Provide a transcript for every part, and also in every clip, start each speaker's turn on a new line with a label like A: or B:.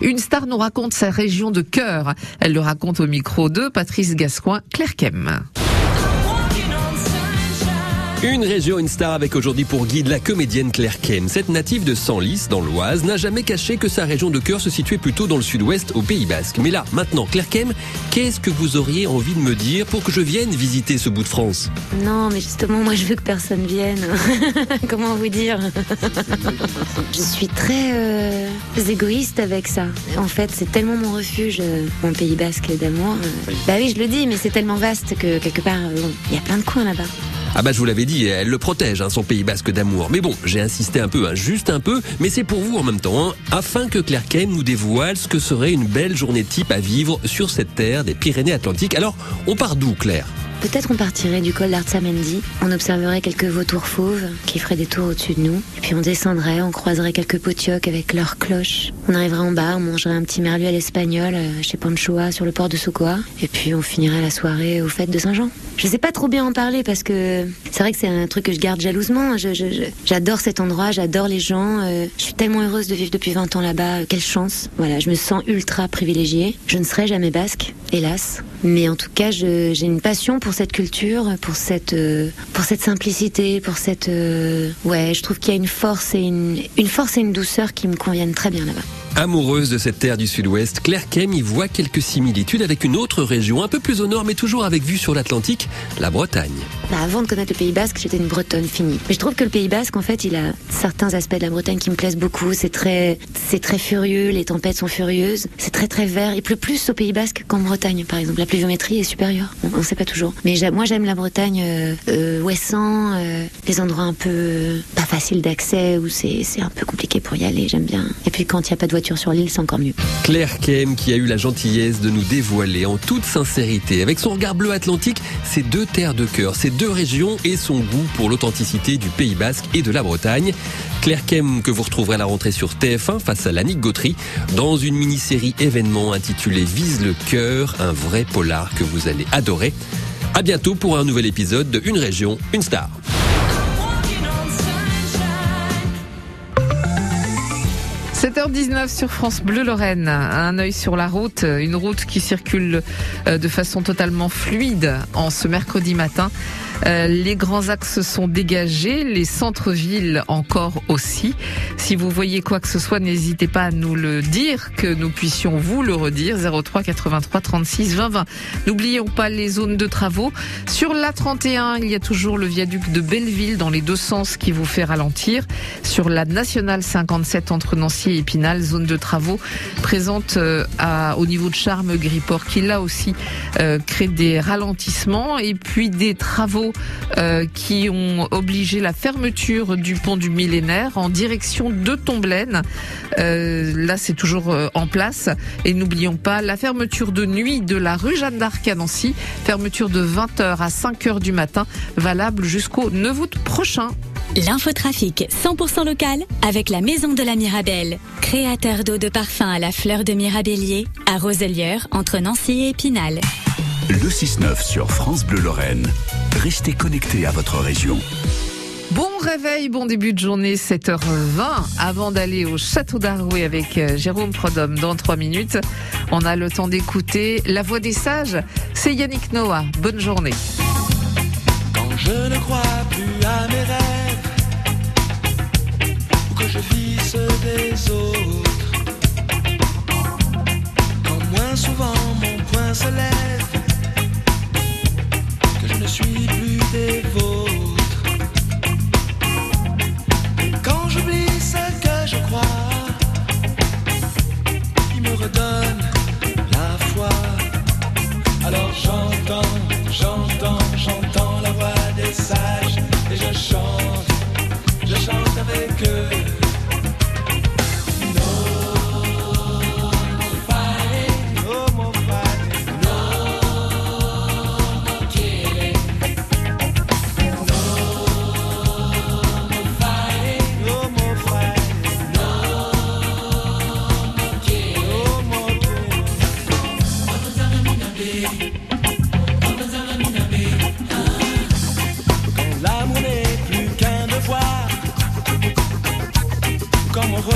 A: Une star nous raconte sa région de cœur. Elle le raconte au micro de Patrice Gascoin, Claire.
B: Une région, une star avec aujourd'hui pour guide la comédienne Claire Ken. Cette native de Senlis, dans l'Oise, n'a jamais caché que sa région de cœur se situait plutôt dans le sud-ouest, au Pays Basque. Mais là, maintenant, Claire Kem, qu'est-ce que vous auriez envie de me dire pour que je vienne visiter ce bout de France?
C: Non, mais justement, moi je veux que personne vienne. Comment vous dire? Je suis très euh, égoïste avec ça. En fait, c'est tellement mon refuge, euh, mon Pays Basque d'amour. Bah oui, je le dis, mais c'est tellement vaste que quelque part, euh, bon, il y a plein de coins là-bas.
B: Ah bah je vous l'avais dit, elle le protège, hein, son Pays Basque d'amour. Mais bon, j'ai insisté un peu, hein, juste un peu, mais c'est pour vous en même temps, hein, afin que Claire Ken nous dévoile ce que serait une belle journée type à vivre sur cette terre des Pyrénées-Atlantiques. Alors, on part d'où, Claire?
C: Peut-être on partirait du col d'Artsamendi, on observerait quelques vautours fauves qui feraient des tours au-dessus de nous, et puis on descendrait, on croiserait quelques potiocs avec leurs cloches. On arriverait en bas, on mangerait un petit merlu à l'espagnol euh, chez Panchoa sur le port de Sokoa, et puis on finirait la soirée aux fêtes de Saint-Jean. Je sais pas trop bien en parler parce que c'est vrai que c'est un truc que je garde jalousement. J'adore cet endroit, j'adore les gens. Euh, je suis tellement heureuse de vivre depuis 20 ans là-bas. Quelle chance. Voilà, je me sens ultra privilégiée. Je ne serai jamais basque, hélas. Mais en tout cas, j'ai une passion pour cette culture, pour cette, euh, pour cette simplicité, pour cette, euh, ouais, je trouve qu'il y a une force et une, une force et une douceur qui me conviennent très bien là-bas.
B: Amoureuse de cette terre du sud-ouest, Claire Kem y voit quelques similitudes avec une autre région, un peu plus au nord, mais toujours avec vue sur l'Atlantique, la Bretagne.
C: Bah, avant de connaître le Pays Basque, j'étais une Bretonne finie. Mais je trouve que le Pays Basque, en fait, il a certains aspects de la Bretagne qui me plaisent beaucoup. C'est très, c'est très furieux, les tempêtes sont furieuses, c'est très très vert. Il pleut plus au Pays Basque qu'en Bretagne, par exemple. La pluviométrie est supérieure. On ne sait pas toujours. Mais moi, j'aime la Bretagne euh, euh ouessant, euh, les endroits un peu pas faciles d'accès où c'est un peu compliqué pour y aller. J'aime bien. Et puis quand il n'y a pas de sur l'île, c'est encore mieux.
B: Claire Kem qui a eu la gentillesse de nous dévoiler en toute sincérité, avec son regard bleu atlantique, ces deux terres de cœur, ces deux régions et son goût pour l'authenticité du Pays Basque et de la Bretagne. Claire Kem que vous retrouverez la rentrée sur TF1 face à Lannick Gautry dans une mini-série événement intitulée Vise le cœur, un vrai polar que vous allez adorer. À bientôt pour un nouvel épisode de Une région, une star.
A: 7h19 sur France Bleu Lorraine. Un œil sur la route, une route qui circule euh, de façon totalement fluide en ce mercredi matin. Euh, les grands axes sont dégagés, les centres-villes encore aussi. Si vous voyez quoi que ce soit, n'hésitez pas à nous le dire, que nous puissions vous le redire. 03 83 36 20 20. N'oublions pas les zones de travaux. Sur la 31, il y a toujours le viaduc de Belleville dans les deux sens qui vous fait ralentir. Sur la nationale 57 entre Nancy et Épinal, zone de travaux présente euh, au niveau de Charme Griport qui là aussi euh, crée des ralentissements et puis des travaux euh, qui ont obligé la fermeture du pont du millénaire en direction de Tomblaine. Euh, là, c'est toujours euh, en place. Et n'oublions pas la fermeture de nuit de la rue Jeanne d'Arc à Nancy. Fermeture de 20h à 5h du matin, valable jusqu'au 9 août prochain.
D: L'infotrafic 100% local avec la Maison de la Mirabelle. Créateur d'eau de parfum à la fleur de Mirabellier à Roselière entre Nancy et Épinal.
E: Le 6-9 sur France Bleu Lorraine. Restez connectés à votre région.
A: Bon réveil, bon début de journée, 7h20. Avant d'aller au château d'Arouet avec euh, Jérôme Prodhomme dans 3 minutes, on a le temps d'écouter La Voix des Sages. C'est Yannick Noah. Bonne journée.
F: Quand je ne crois plus à mes rêves, ou que je vis des autres, quand moins souvent mon point se lève, suis plus des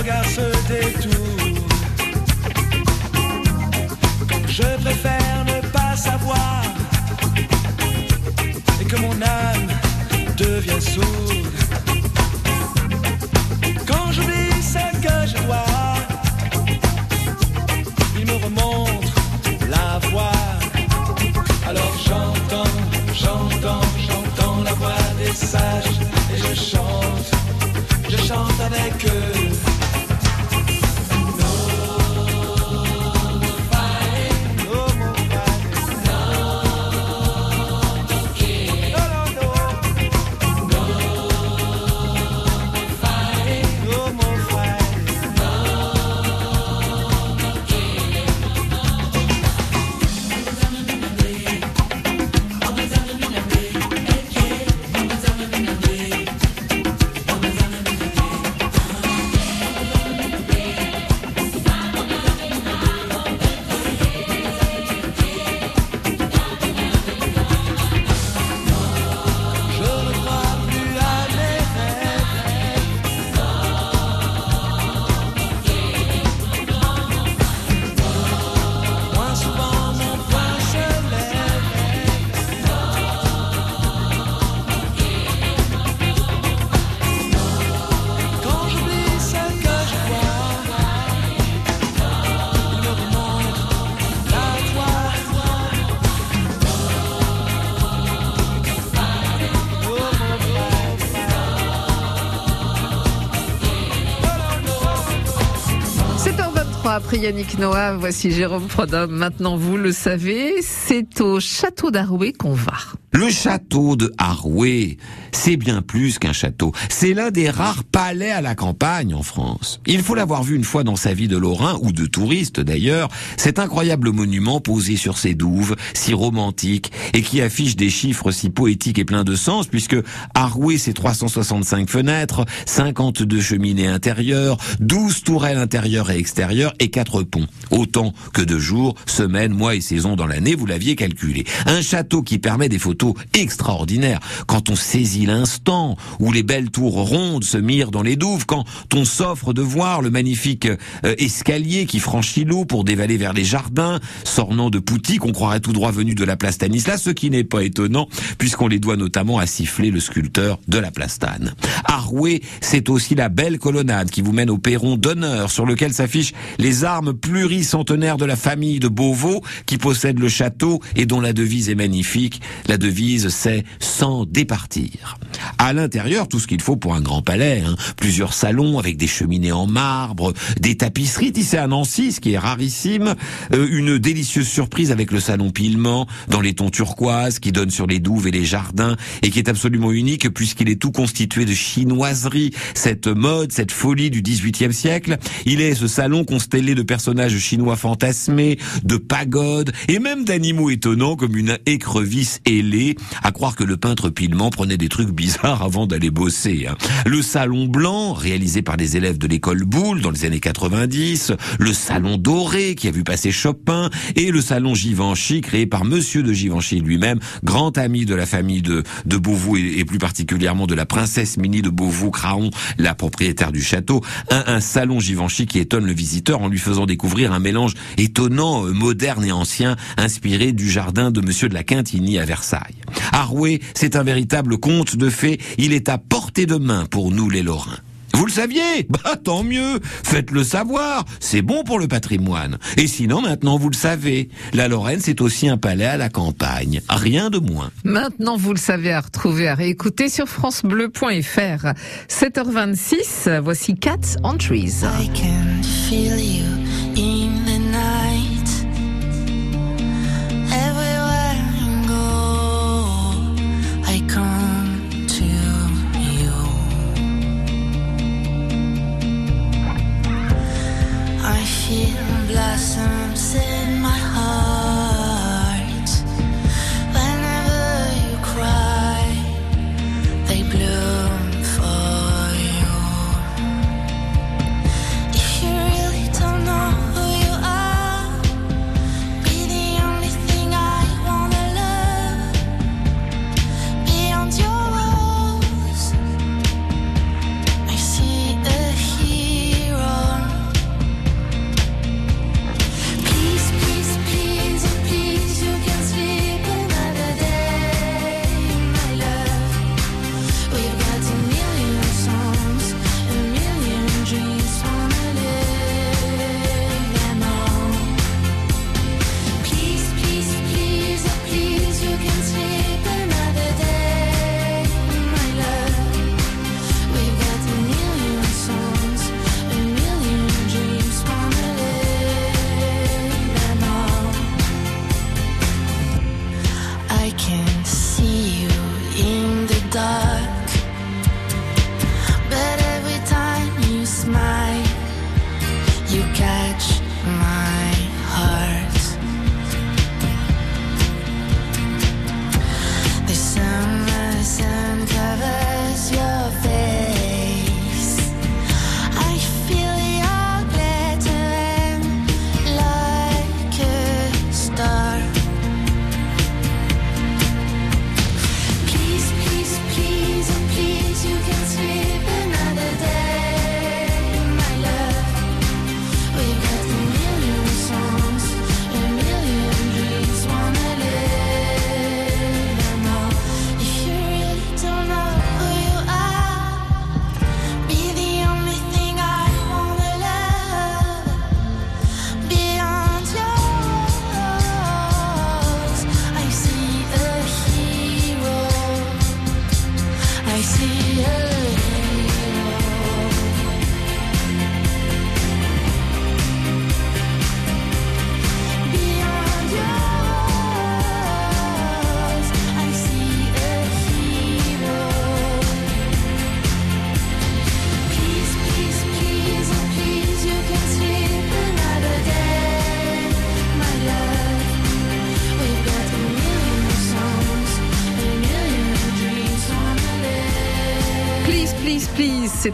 F: regard se détourne. Je préfère ne pas savoir et que mon âme devient sourde. Quand j'oublie ce que je vois, il me remonte la voix. Alors j'entends, j'entends, j'entends la voix des sages et je chante, je chante avec eux.
A: Après Yannick Noah, voici Jérôme Prodhomme. Maintenant, vous le savez, c'est au château d'Arouet qu'on va.
G: Le château de Haroué, c'est bien plus qu'un château. C'est l'un des rares palais à la campagne en France. Il faut l'avoir vu une fois dans sa vie de Lorrain, ou de touriste d'ailleurs, cet incroyable monument posé sur ses douves, si romantique, et qui affiche des chiffres si poétiques et pleins de sens, puisque Haroué, c'est 365 fenêtres, 52 cheminées intérieures, 12 tourelles intérieures et extérieures, et 4 ponts. Autant que de jours, semaines, mois et saisons dans l'année, vous l'aviez calculé. Un château qui permet des photos extraordinaires quand on saisit l'instant où les belles tours rondes se mirent dans les douves, quand on s'offre de voir le magnifique euh, escalier qui franchit l'eau pour dévaler vers les jardins, sornant de Pouty qu'on croirait tout droit venu de la place Stanislas, ce qui n'est pas étonnant puisqu'on les doit notamment à siffler le sculpteur de la plastane. Arouet, c'est aussi la belle colonnade qui vous mène au perron d'honneur sur lequel s'affichent les armes pluricentenaires de la famille de Beauvau qui possède le château et dont la devise est magnifique. C'est sans départir. À l'intérieur, tout ce qu'il faut pour un grand palais, hein. plusieurs salons avec des cheminées en marbre, des tapisseries tissées à Nancy, ce qui est rarissime, euh, une délicieuse surprise avec le salon pilement dans les tons turquoises qui donne sur les douves et les jardins et qui est absolument unique puisqu'il est tout constitué de chinoiserie, cette mode, cette folie du XVIIIe siècle. Il est ce salon constellé de personnages chinois fantasmés, de pagodes et même d'animaux étonnants comme une écrevisse ailée, à croire que le peintre Pilement prenait des trucs bizarres avant d'aller bosser. hein. Le salon blanc, réalisé par des élèves de l'école Boulle dans les années 90, le salon doré qui a vu passer Chopin et le salon Givenchy créé par Monsieur de Givenchy lui-même, grand ami de la famille de, de Beauvau et, plus particulièrement de la princesse Minnie de Beauvau-Craon, la propriétaire du château. Un, un salon Givenchy qui étonne le visiteur en lui faisant découvrir un mélange étonnant, euh, moderne et ancien, inspiré du jardin de Monsieur de la Quintigny à Versailles. Arouet, c'est un véritable conte de fées. Il est à portée de main pour nous les Lorrains. Vous le saviez? Bah tant mieux Faites-le savoir C'est bon pour le patrimoine. Et sinon, maintenant, vous le savez. La Lorraine, c'est aussi un palais à la campagne. Rien de moins.
A: Maintenant, vous le savez, à retrouver, à réécouter sur francebleu.fr. 7h26, voici Cats on Trees.
H: I can feel you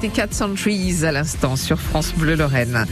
A: c'était 4 Centuries à l'instant sur France Bleu Lorraine.